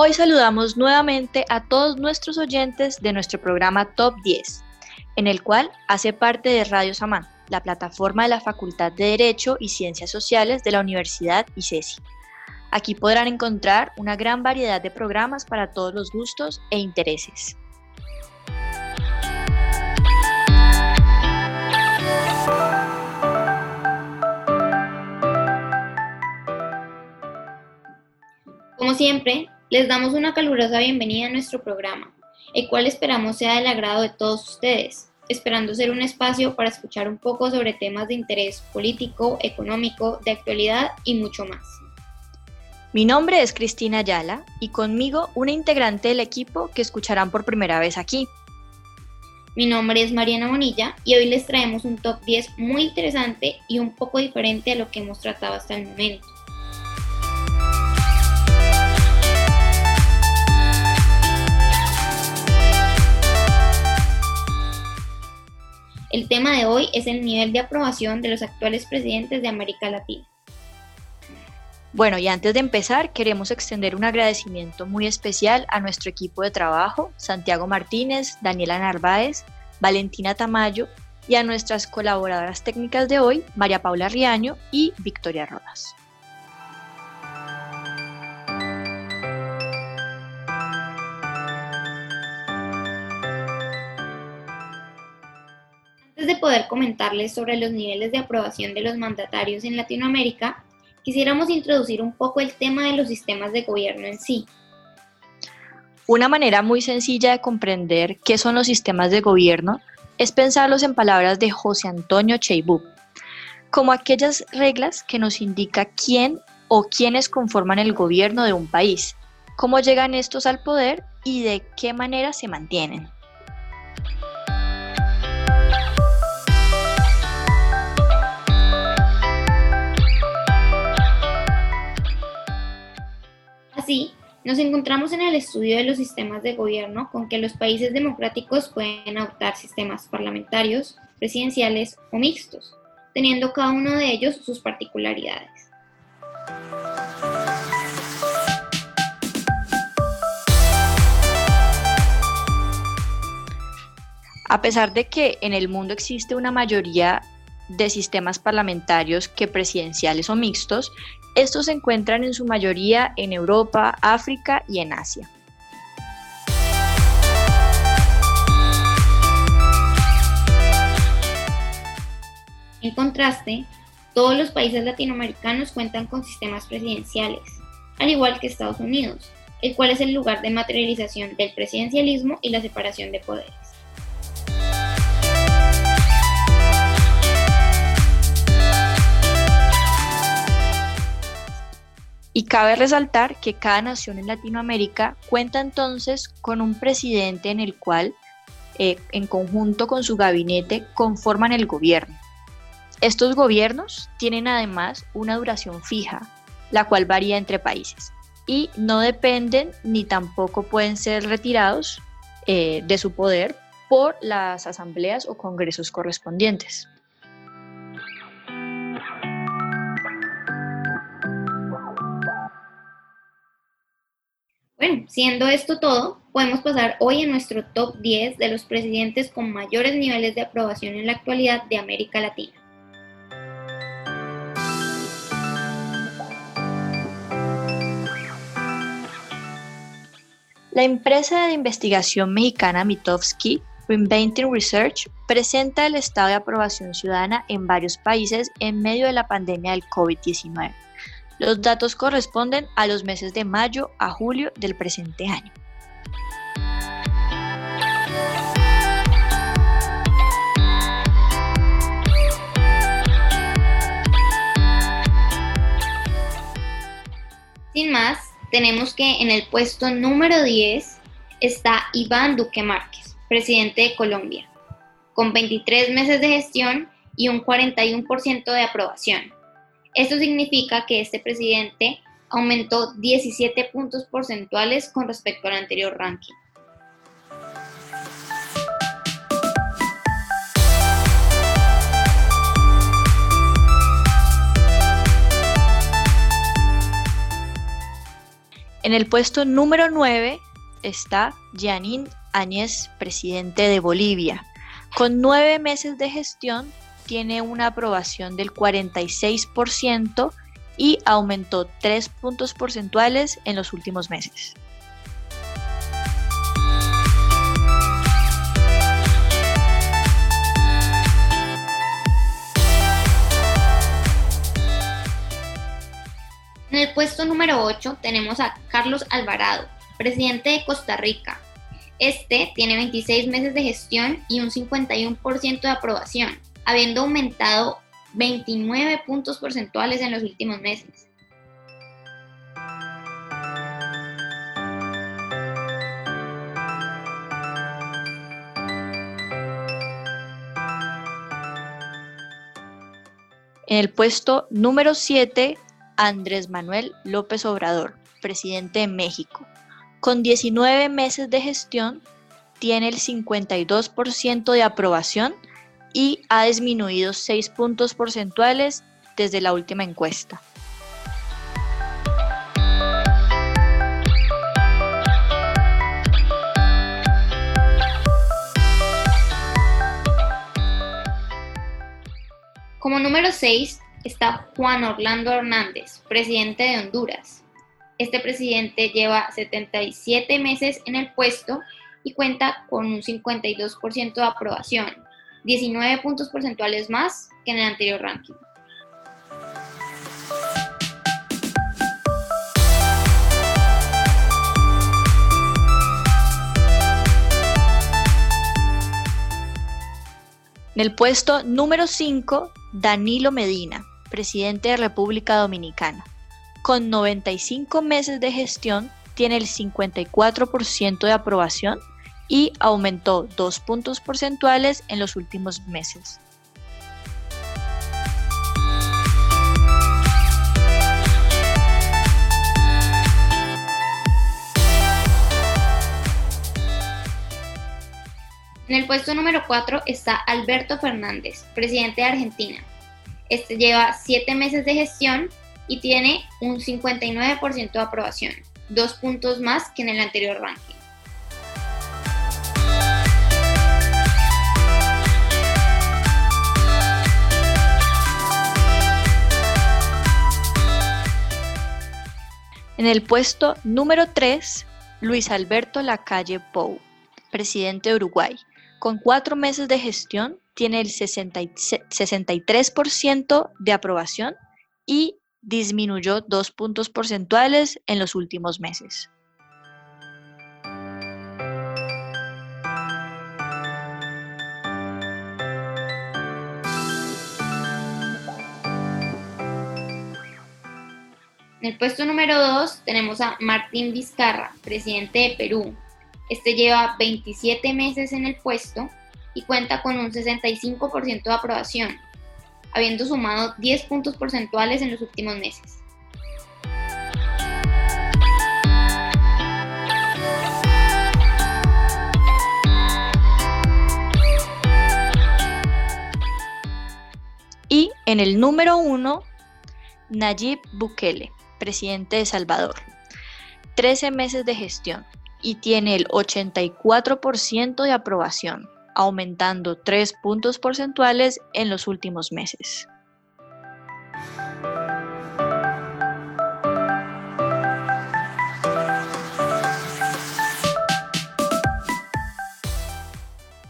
Hoy saludamos nuevamente a todos nuestros oyentes de nuestro programa Top 10, en el cual hace parte de Radio Samán, la plataforma de la Facultad de Derecho y Ciencias Sociales de la Universidad ICESI. Aquí podrán encontrar una gran variedad de programas para todos los gustos e intereses. Como siempre, les damos una calurosa bienvenida a nuestro programa, el cual esperamos sea del agrado de todos ustedes, esperando ser un espacio para escuchar un poco sobre temas de interés político, económico, de actualidad y mucho más. Mi nombre es Cristina Ayala y conmigo una integrante del equipo que escucharán por primera vez aquí. Mi nombre es Mariana Bonilla y hoy les traemos un top 10 muy interesante y un poco diferente a lo que hemos tratado hasta el momento. El tema de hoy es el nivel de aprobación de los actuales presidentes de América Latina. Bueno, y antes de empezar, queremos extender un agradecimiento muy especial a nuestro equipo de trabajo, Santiago Martínez, Daniela Narváez, Valentina Tamayo y a nuestras colaboradoras técnicas de hoy, María Paula Riaño y Victoria Rodas. Antes de poder comentarles sobre los niveles de aprobación de los mandatarios en Latinoamérica, quisiéramos introducir un poco el tema de los sistemas de gobierno en sí. Una manera muy sencilla de comprender qué son los sistemas de gobierno es pensarlos en palabras de José Antonio Cheibú, como aquellas reglas que nos indica quién o quiénes conforman el gobierno de un país, cómo llegan estos al poder y de qué manera se mantienen. Así, nos encontramos en el estudio de los sistemas de gobierno con que los países democráticos pueden adoptar sistemas parlamentarios, presidenciales o mixtos, teniendo cada uno de ellos sus particularidades. A pesar de que en el mundo existe una mayoría de sistemas parlamentarios que presidenciales o mixtos, estos se encuentran en su mayoría en Europa, África y en Asia. En contraste, todos los países latinoamericanos cuentan con sistemas presidenciales, al igual que Estados Unidos, el cual es el lugar de materialización del presidencialismo y la separación de poderes. Y cabe resaltar que cada nación en Latinoamérica cuenta entonces con un presidente en el cual, eh, en conjunto con su gabinete, conforman el gobierno. Estos gobiernos tienen además una duración fija, la cual varía entre países, y no dependen ni tampoco pueden ser retirados eh, de su poder por las asambleas o congresos correspondientes. Bueno, siendo esto todo, podemos pasar hoy a nuestro top 10 de los presidentes con mayores niveles de aprobación en la actualidad de América Latina. La empresa de investigación mexicana Mitofsky Reinventing Research presenta el estado de aprobación ciudadana en varios países en medio de la pandemia del COVID-19. Los datos corresponden a los meses de mayo a julio del presente año. Sin más, tenemos que en el puesto número 10 está Iván Duque Márquez, presidente de Colombia, con 23 meses de gestión y un 41% de aprobación. Esto significa que este presidente aumentó 17 puntos porcentuales con respecto al anterior ranking. En el puesto número 9 está Yanín Áñez, presidente de Bolivia. Con nueve meses de gestión, tiene una aprobación del 46% y aumentó tres puntos porcentuales en los últimos meses. En el puesto número 8 tenemos a Carlos Alvarado, presidente de Costa Rica. Este tiene 26 meses de gestión y un 51% de aprobación, habiendo aumentado 29 puntos porcentuales en los últimos meses. En el puesto número 7 Andrés Manuel López Obrador, presidente de México. Con 19 meses de gestión, tiene el 52% de aprobación y ha disminuido 6 puntos porcentuales desde la última encuesta. Como número 6 está Juan Orlando Hernández, presidente de Honduras. Este presidente lleva 77 meses en el puesto y cuenta con un 52% de aprobación, 19 puntos porcentuales más que en el anterior ranking. En el puesto número 5, Danilo Medina, presidente de República Dominicana. Con 95 meses de gestión, tiene el 54% de aprobación y aumentó dos puntos porcentuales en los últimos meses. En el puesto número 4 está Alberto Fernández, presidente de Argentina. Este lleva 7 meses de gestión y tiene un 59% de aprobación, dos puntos más que en el anterior ranking. En el puesto número 3, Luis Alberto Lacalle Pou, presidente de Uruguay. Con cuatro meses de gestión, tiene el 63% de aprobación y disminuyó dos puntos porcentuales en los últimos meses. En el puesto número 2 tenemos a Martín Vizcarra, presidente de Perú. Este lleva 27 meses en el puesto y cuenta con un 65% de aprobación, habiendo sumado 10 puntos porcentuales en los últimos meses. Y en el número 1, Nayib Bukele presidente de Salvador. 13 meses de gestión y tiene el 84% de aprobación, aumentando 3 puntos porcentuales en los últimos meses.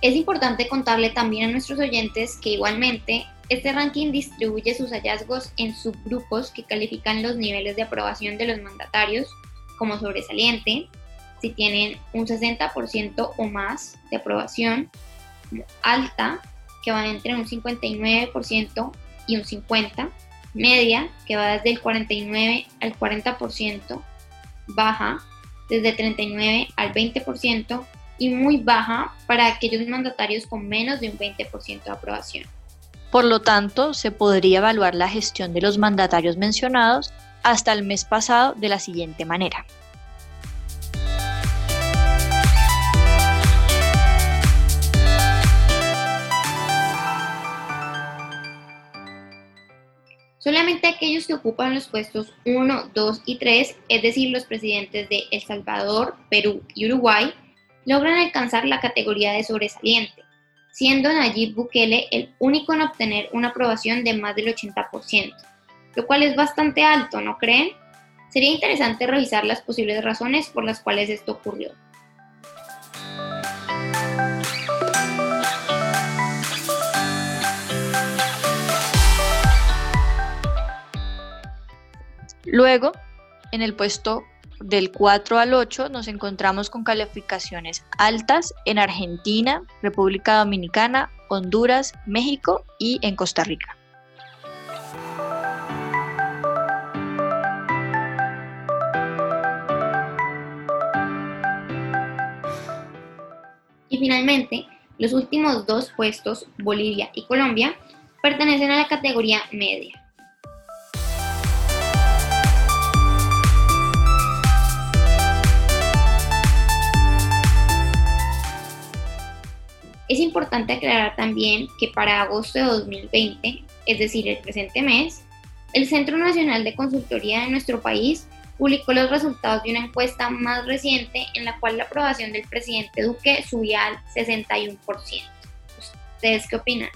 Es importante contarle también a nuestros oyentes que igualmente este ranking distribuye sus hallazgos en subgrupos que califican los niveles de aprobación de los mandatarios como sobresaliente, si tienen un 60% o más de aprobación, alta, que va entre un 59% y un 50%, media, que va desde el 49 al 40%, baja, desde 39 al 20%, y muy baja para aquellos mandatarios con menos de un 20% de aprobación. Por lo tanto, se podría evaluar la gestión de los mandatarios mencionados hasta el mes pasado de la siguiente manera. Solamente aquellos que ocupan los puestos 1, 2 y 3, es decir, los presidentes de El Salvador, Perú y Uruguay, logran alcanzar la categoría de sobresaliente, siendo Nayib Bukele el único en obtener una aprobación de más del 80%, lo cual es bastante alto, ¿no creen? Sería interesante revisar las posibles razones por las cuales esto ocurrió. Luego, en el puesto del 4 al 8 nos encontramos con calificaciones altas en Argentina, República Dominicana, Honduras, México y en Costa Rica. Y finalmente, los últimos dos puestos, Bolivia y Colombia, pertenecen a la categoría media. Importante aclarar también que para agosto de 2020, es decir, el presente mes, el Centro Nacional de Consultoría de nuestro país publicó los resultados de una encuesta más reciente en la cual la aprobación del presidente Duque subía al 61%. ¿Ustedes qué opinan?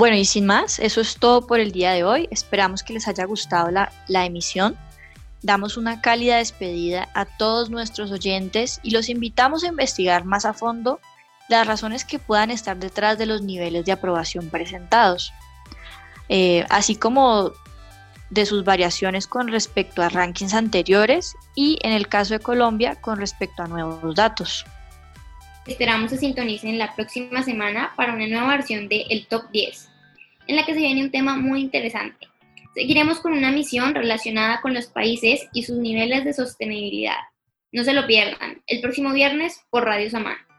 Bueno, y sin más, eso es todo por el día de hoy. Esperamos que les haya gustado la, la emisión. Damos una cálida despedida a todos nuestros oyentes y los invitamos a investigar más a fondo las razones que puedan estar detrás de los niveles de aprobación presentados, eh, así como de sus variaciones con respecto a rankings anteriores y en el caso de Colombia con respecto a nuevos datos. Esperamos se sintonicen la próxima semana para una nueva versión de El Top 10, en la que se viene un tema muy interesante. Seguiremos con una misión relacionada con los países y sus niveles de sostenibilidad. No se lo pierdan, el próximo viernes por Radio Samán.